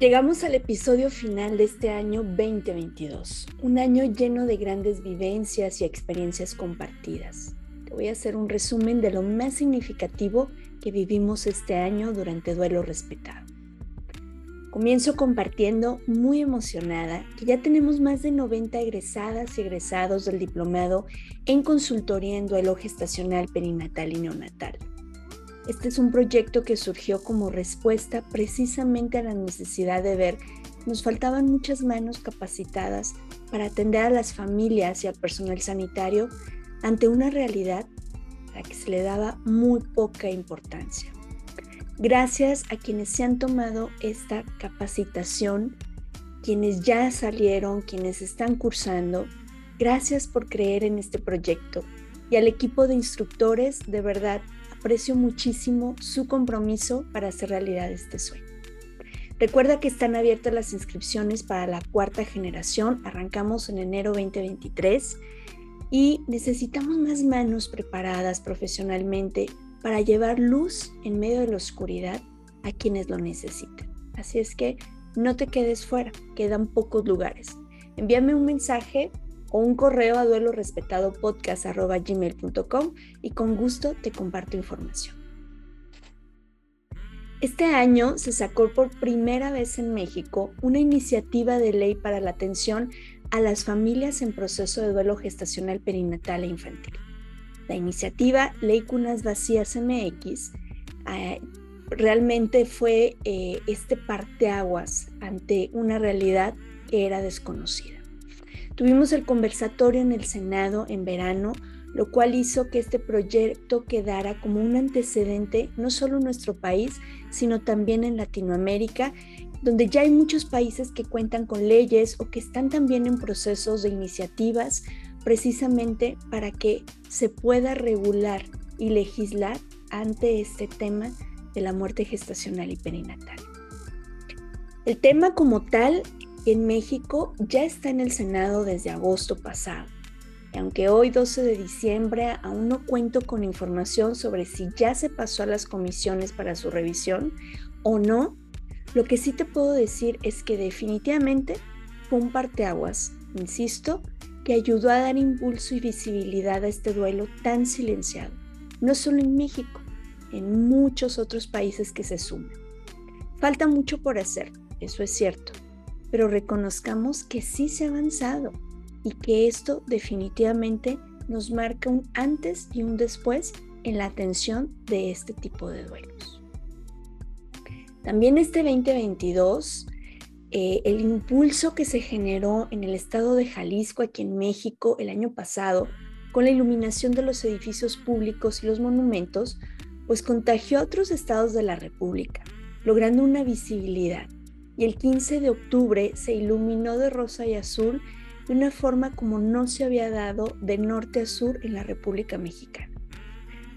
Llegamos al episodio final de este año 2022, un año lleno de grandes vivencias y experiencias compartidas. Voy a hacer un resumen de lo más significativo que vivimos este año durante Duelo Respetado. Comienzo compartiendo muy emocionada que ya tenemos más de 90 egresadas y egresados del diplomado en consultoría en duelo gestacional, perinatal y neonatal. Este es un proyecto que surgió como respuesta precisamente a la necesidad de ver nos faltaban muchas manos capacitadas para atender a las familias y al personal sanitario ante una realidad a la que se le daba muy poca importancia. Gracias a quienes se han tomado esta capacitación, quienes ya salieron, quienes están cursando, gracias por creer en este proyecto. Y al equipo de instructores, de verdad, aprecio muchísimo su compromiso para hacer realidad este sueño. Recuerda que están abiertas las inscripciones para la cuarta generación, arrancamos en enero 2023 y necesitamos más manos preparadas profesionalmente para llevar luz en medio de la oscuridad a quienes lo necesiten. Así es que no te quedes fuera, quedan pocos lugares. Envíame un mensaje o un correo a duelo respetado podcast.gmail.com y con gusto te comparto información. Este año se sacó por primera vez en México una iniciativa de ley para la atención a las familias en proceso de duelo gestacional perinatal e infantil. La iniciativa Ley Cunas Vacías MX eh, realmente fue eh, este parteaguas ante una realidad que era desconocida. Tuvimos el conversatorio en el Senado en verano, lo cual hizo que este proyecto quedara como un antecedente no solo en nuestro país, sino también en Latinoamérica, donde ya hay muchos países que cuentan con leyes o que están también en procesos de iniciativas precisamente para que se pueda regular y legislar ante este tema de la muerte gestacional y perinatal. El tema como tal en México ya está en el Senado desde agosto pasado. Y aunque hoy 12 de diciembre aún no cuento con información sobre si ya se pasó a las comisiones para su revisión o no, lo que sí te puedo decir es que definitivamente fue un parteaguas, insisto, que ayudó a dar impulso y visibilidad a este duelo tan silenciado, no solo en México, en muchos otros países que se suman. Falta mucho por hacer, eso es cierto, pero reconozcamos que sí se ha avanzado y que esto definitivamente nos marca un antes y un después en la atención de este tipo de duelos. También este 2022 eh, el impulso que se generó en el estado de Jalisco, aquí en México, el año pasado, con la iluminación de los edificios públicos y los monumentos, pues contagió a otros estados de la República, logrando una visibilidad. Y el 15 de octubre se iluminó de rosa y azul de una forma como no se había dado de norte a sur en la República Mexicana.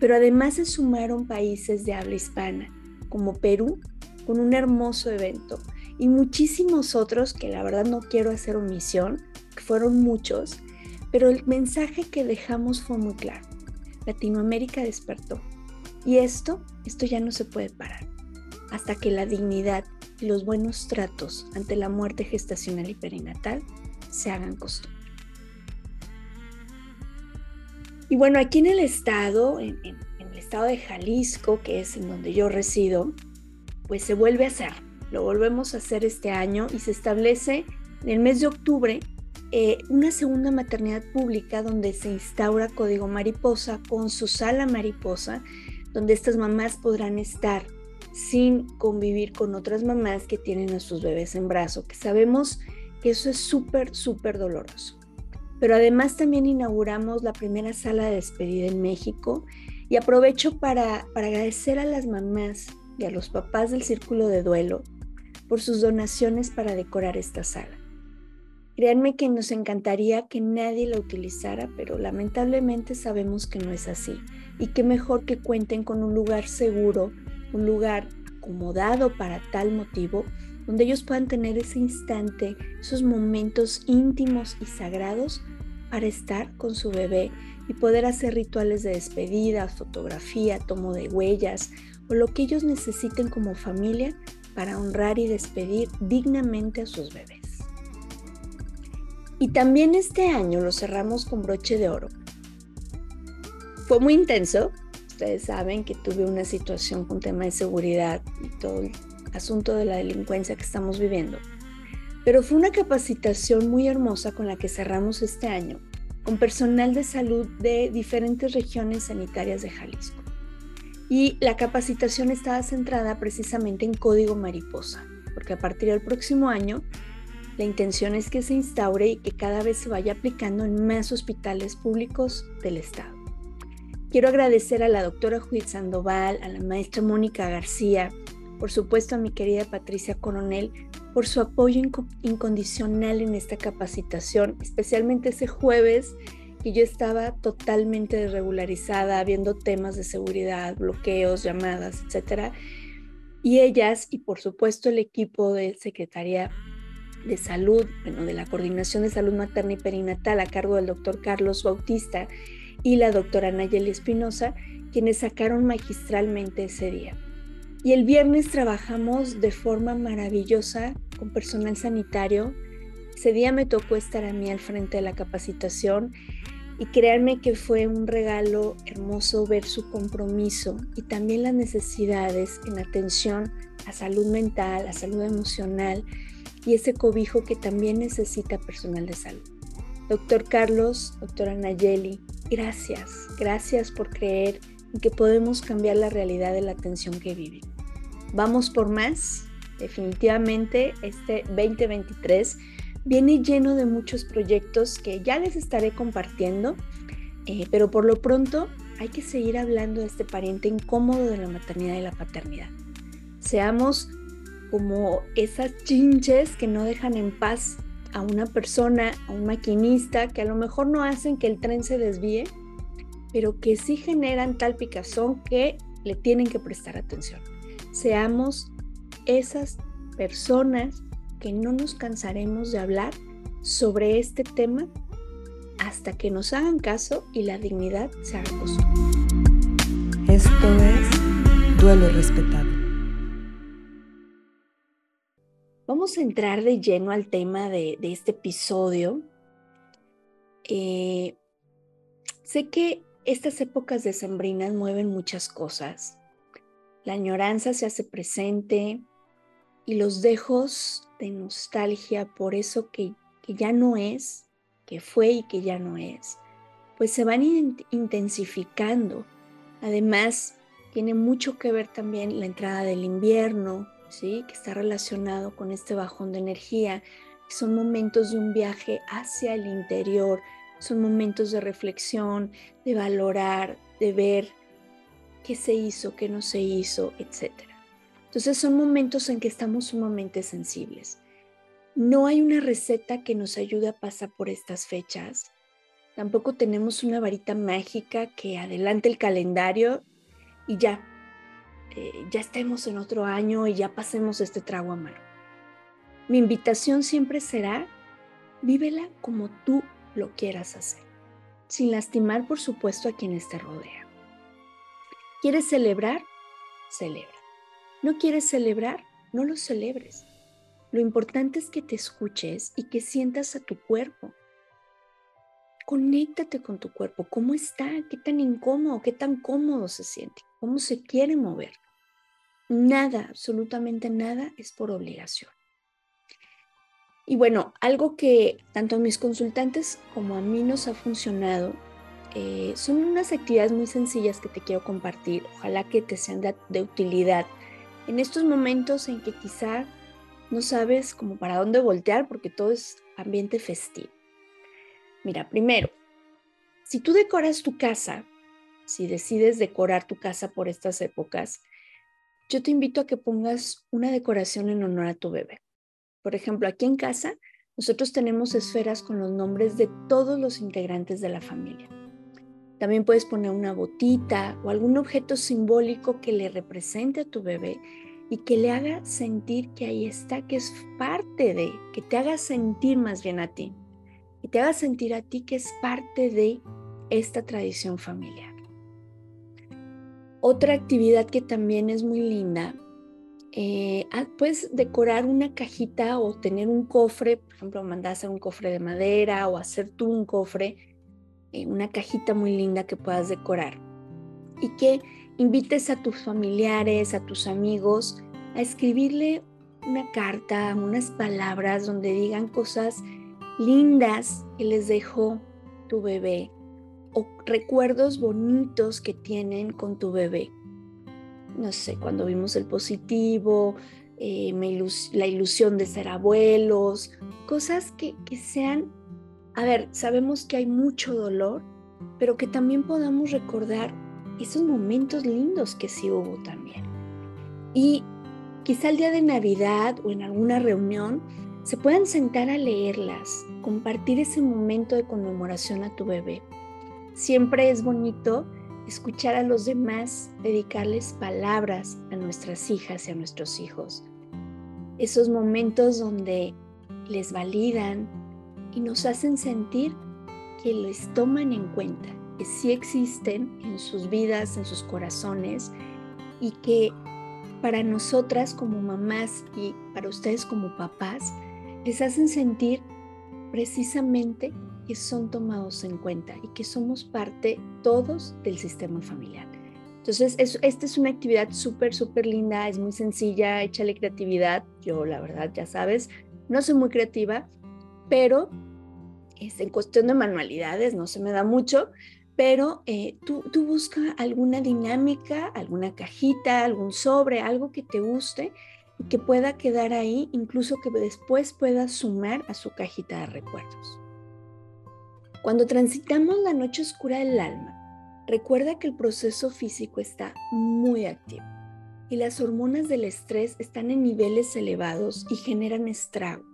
Pero además se sumaron países de habla hispana, como Perú, con un hermoso evento y muchísimos otros que la verdad no quiero hacer omisión, que fueron muchos, pero el mensaje que dejamos fue muy claro. Latinoamérica despertó. Y esto, esto ya no se puede parar, hasta que la dignidad y los buenos tratos ante la muerte gestacional y perinatal se hagan costumbre. Y bueno, aquí en el estado, en, el estado de Jalisco, que es en donde yo resido, pues se vuelve a hacer lo volvemos a hacer este año y se establece en el mes de octubre eh, una segunda maternidad pública donde se instaura Código Mariposa con su sala mariposa, donde estas mamás podrán estar sin convivir con otras mamás que tienen a sus bebés en brazo, que sabemos que eso es súper, súper doloroso. Pero además también inauguramos la primera sala de despedida en México y aprovecho para, para agradecer a las mamás y a los papás del círculo de duelo por sus donaciones para decorar esta sala. Créanme que nos encantaría que nadie la utilizara, pero lamentablemente sabemos que no es así y que mejor que cuenten con un lugar seguro, un lugar acomodado para tal motivo, donde ellos puedan tener ese instante, esos momentos íntimos y sagrados para estar con su bebé y poder hacer rituales de despedida, fotografía, tomo de huellas o lo que ellos necesiten como familia para honrar y despedir dignamente a sus bebés. Y también este año lo cerramos con broche de oro. Fue muy intenso. Ustedes saben que tuve una situación con tema de seguridad y todo el asunto de la delincuencia que estamos viviendo. Pero fue una capacitación muy hermosa con la que cerramos este año, con personal de salud de diferentes regiones sanitarias de Jalisco. Y la capacitación estaba centrada precisamente en código mariposa, porque a partir del próximo año la intención es que se instaure y que cada vez se vaya aplicando en más hospitales públicos del Estado. Quiero agradecer a la doctora Judith Sandoval, a la maestra Mónica García, por supuesto a mi querida Patricia Coronel, por su apoyo incondicional en esta capacitación, especialmente ese jueves que yo estaba totalmente desregularizada, viendo temas de seguridad, bloqueos, llamadas, etc. Y ellas, y por supuesto el equipo de Secretaría de Salud, bueno, de la Coordinación de Salud Materna y Perinatal a cargo del doctor Carlos Bautista y la doctora Nayeli Espinosa, quienes sacaron magistralmente ese día. Y el viernes trabajamos de forma maravillosa con personal sanitario. Ese día me tocó estar a mí al frente de la capacitación y créanme que fue un regalo hermoso ver su compromiso y también las necesidades en atención a salud mental, a salud emocional y ese cobijo que también necesita personal de salud. Doctor Carlos, doctora Nayeli, gracias, gracias por creer en que podemos cambiar la realidad de la atención que viven. Vamos por más. Definitivamente este 2023 viene lleno de muchos proyectos que ya les estaré compartiendo, eh, pero por lo pronto hay que seguir hablando de este pariente incómodo de la maternidad y la paternidad. Seamos como esas chinches que no dejan en paz a una persona, a un maquinista, que a lo mejor no hacen que el tren se desvíe, pero que sí generan tal picazón que le tienen que prestar atención. Seamos esas personas que no nos cansaremos de hablar sobre este tema hasta que nos hagan caso y la dignidad se haga. Esto es duelo respetado. Vamos a entrar de lleno al tema de, este episodio. Eh, sé que estas épocas decembrinas mueven muchas cosas. La añoranza se hace presente y los dejos de nostalgia por eso que, que ya no es, que fue y que ya no es, pues se van intensificando. Además, tiene mucho que ver también la entrada del invierno, ¿sí? que está relacionado con este bajón de energía. Son momentos de un viaje hacia el interior, son momentos de reflexión, de valorar, de ver qué se hizo, qué no se hizo, etc. Entonces son momentos en que estamos sumamente sensibles. No hay una receta que nos ayude a pasar por estas fechas. Tampoco tenemos una varita mágica que adelante el calendario y ya, eh, ya estemos en otro año y ya pasemos este trago amargo. Mi invitación siempre será, vívela como tú lo quieras hacer, sin lastimar por supuesto a quienes te rodean. ¿Quieres celebrar? Celebra. ¿No quieres celebrar? No lo celebres. Lo importante es que te escuches y que sientas a tu cuerpo. Conéctate con tu cuerpo. ¿Cómo está? ¿Qué tan incómodo? ¿Qué tan cómodo se siente? ¿Cómo se quiere mover? Nada, absolutamente nada es por obligación. Y bueno, algo que tanto a mis consultantes como a mí nos ha funcionado eh, son unas actividades muy sencillas que te quiero compartir. Ojalá que te sean de, utilidad en estos momentos en que quizá no sabes como para dónde voltear porque todo es ambiente festivo. Mira, primero, si tú decoras tu casa, si decides decorar tu casa por estas épocas, yo te invito a que pongas una decoración en honor a tu bebé. Por ejemplo, aquí en casa, nosotros tenemos esferas con los nombres de todos los integrantes de la familia. También puedes poner una botita o algún objeto simbólico que le represente a tu bebé y que le haga sentir que ahí está, que es parte de, que te haga sentir más bien a ti, y te haga sentir a ti que es parte de esta tradición familiar. Otra actividad que también es muy linda eh, ah, puedes decorar una cajita o tener un cofre, por ejemplo, mandar a un cofre de madera o hacer tú un cofre, eh, una cajita muy linda que puedas decorar y que invites a tus familiares, a tus amigos a escribirle una carta, unas palabras donde digan cosas lindas que les dejó tu bebé o recuerdos bonitos que tienen con tu bebé. No sé, cuando vimos el positivo, eh, la ilusión de ser abuelos, cosas que, que sean, a ver, sabemos que hay mucho dolor, pero que también podamos recordar esos momentos lindos que sí hubo también. Y quizá el día de Navidad o en alguna reunión se puedan sentar a leerlas, compartir ese momento de conmemoración a tu bebé. Siempre es bonito escuchar a los demás, dedicarles palabras a nuestras hijas y a nuestros hijos. Esos momentos donde les validan y nos hacen sentir que les toman en cuenta, que sí existen en sus vidas, en sus corazones y que para nosotras como mamás y para ustedes como papás les hacen sentir precisamente que son tomados en cuenta y que somos parte todos del sistema familiar. Entonces, esta es una actividad súper, súper linda, es muy sencilla, échale creatividad. Yo, la verdad, ya sabes, no soy muy creativa, pero es en cuestión de manualidades no se me da mucho, pero eh, tú, tú busca alguna dinámica, alguna cajita, algún sobre, algo que te guste y que pueda quedar ahí, incluso que después pueda sumar a su cajita de recuerdos. Cuando transitamos la noche oscura del alma, recuerda que el proceso físico está muy activo y las hormonas del estrés están en niveles elevados y generan estragos.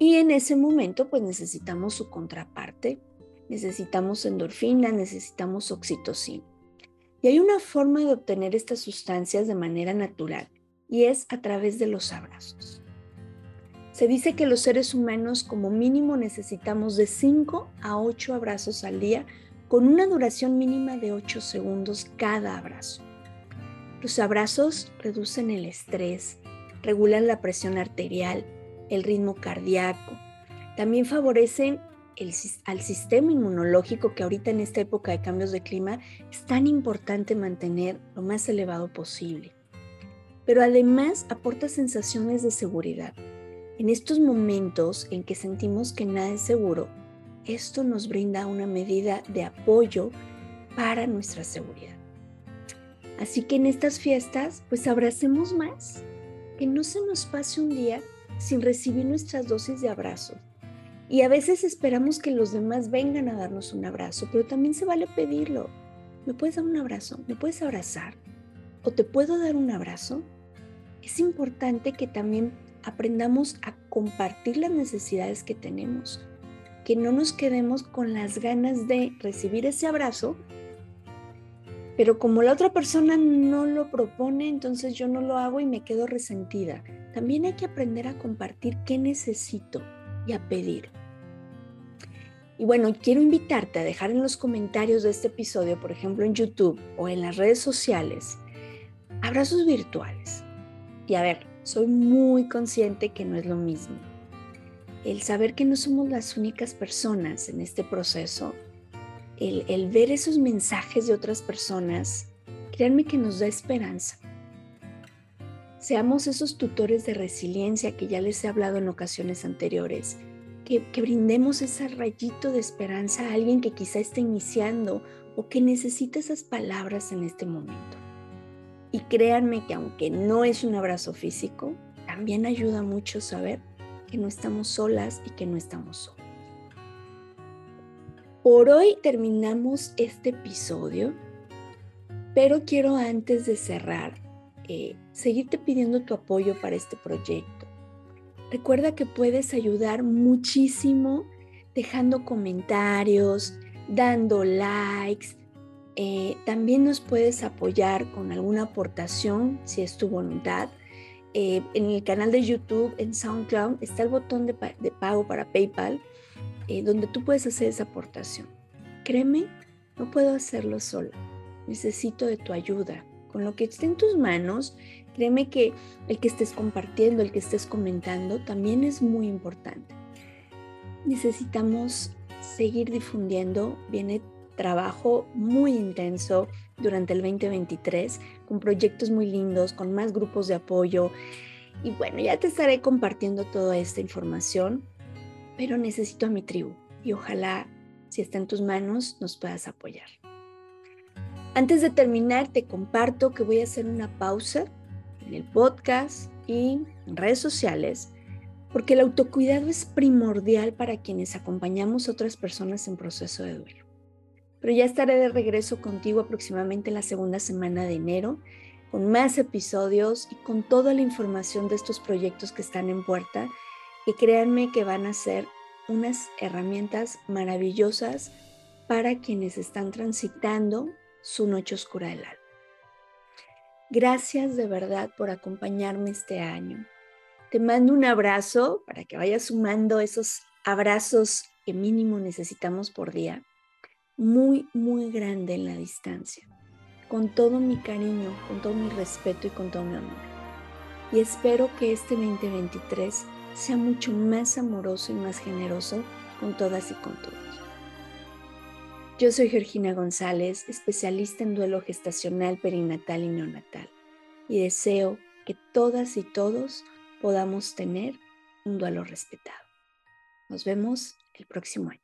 Y en ese momento pues necesitamos su contraparte, necesitamos endorfina, necesitamos oxitocina. Y hay una forma de obtener estas sustancias de manera natural y es a través de los abrazos. Se dice que los seres humanos como mínimo necesitamos de 5 a 8 abrazos al día con una duración mínima de 8 segundos cada abrazo. Los abrazos reducen el estrés, regulan la presión arterial, el ritmo cardíaco. También favorecen al sistema inmunológico que ahorita en esta época de cambios de clima es tan importante mantener lo más elevado posible. Pero además aporta sensaciones de seguridad. En estos momentos en que sentimos que nada es seguro, esto nos brinda una medida de apoyo para nuestra seguridad. Así que en estas fiestas, pues abracemos más, que no se nos pase un día sin recibir nuestras dosis de abrazos y a veces esperamos que los demás vengan a darnos un abrazo, pero también se vale pedirlo. ¿Me puedes dar un abrazo? ¿Me puedes abrazar? ¿O te puedo dar un abrazo? Es importante que también aprendamos a compartir las necesidades que tenemos, que no nos quedemos con las ganas de recibir ese abrazo, pero como la otra persona no lo propone, entonces yo no lo hago y me quedo resentida. También hay que aprender a compartir qué necesito y a pedir. Y bueno, quiero invitarte a dejar en los comentarios de este episodio, por ejemplo en YouTube o en las redes sociales, abrazos virtuales. Y a ver, soy muy consciente que no es lo mismo. El saber que no somos las únicas personas en este proceso, el, el ver esos mensajes de otras personas, créanme que nos da esperanza. Seamos esos tutores de resiliencia que ya les he hablado en ocasiones anteriores, que, brindemos ese rayito de esperanza a alguien que quizá está iniciando o que necesita esas palabras en este momento. Y créanme que aunque no es un abrazo físico, también ayuda mucho saber que no estamos solas y que no estamos solos. Por hoy terminamos este episodio, pero quiero antes de cerrar eh, seguirte pidiendo tu apoyo para este proyecto. Recuerda que puedes ayudar muchísimo dejando comentarios, dando likes. Eh, también nos puedes apoyar con alguna aportación si es tu voluntad. Eh, en el canal de YouTube, en SoundCloud, está el botón de, pago para PayPal, donde tú puedes hacer esa aportación. Créeme, no puedo hacerlo sola. Necesito de tu ayuda con lo que esté en tus manos, Créeme que el que estés compartiendo, el que estés comentando, también es muy importante. Necesitamos seguir difundiendo. Viene trabajo muy intenso durante el 2023 con proyectos muy lindos, con más grupos de apoyo. Y bueno, ya te estaré compartiendo toda esta información, pero necesito a mi tribu y ojalá, si está en tus manos, nos puedas apoyar. Antes de terminar, te comparto que voy a hacer una pausa en el podcast y en redes sociales, porque el autocuidado es primordial para quienes acompañamos a otras personas en proceso de duelo. Pero ya estaré de regreso contigo aproximadamente en la segunda semana de enero, con más episodios y con toda la información de estos proyectos que están en puerta, que créanme que van a ser unas herramientas maravillosas para quienes están transitando su noche oscura del alma. Gracias de verdad por acompañarme este año. Te mando un abrazo para que vayas sumando esos abrazos que mínimo necesitamos por día. Muy, muy grande en la distancia. Con todo mi cariño, con todo mi respeto y con todo mi amor. Y espero que este 2023 sea mucho más amoroso y más generoso con todas y con todos. Yo soy Georgina González, especialista en duelo gestacional, perinatal y neonatal, y deseo que todas y todos podamos tener un duelo respetado. Nos vemos el próximo año.